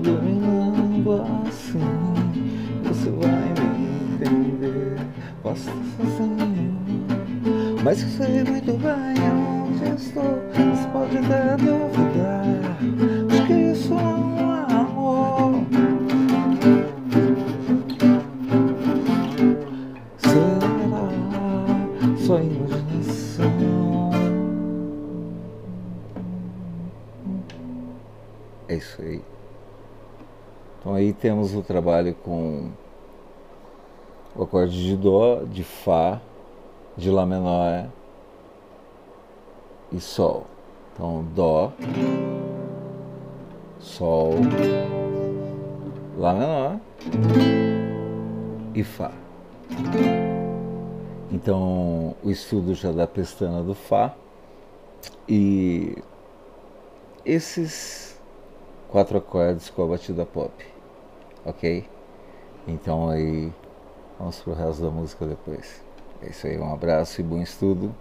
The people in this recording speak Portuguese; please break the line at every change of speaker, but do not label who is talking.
dominando assim, você vai me entender. Posso estar sozinho, mas eu sei muito bem onde estou. Você pode até duvidar, acho que isso não é amor. Será só imaginação? É isso aí. Então aí temos o trabalho com o acorde de Dó, de Fá, de Lá menor e Sol. Então Dó, Sol, Lá menor e Fá. Então o estudo já da pestana do Fá e esses quatro acordes com a batida pop, ok? Então aí vamos pro resto da música depois. É isso aí, um abraço e bom estudo.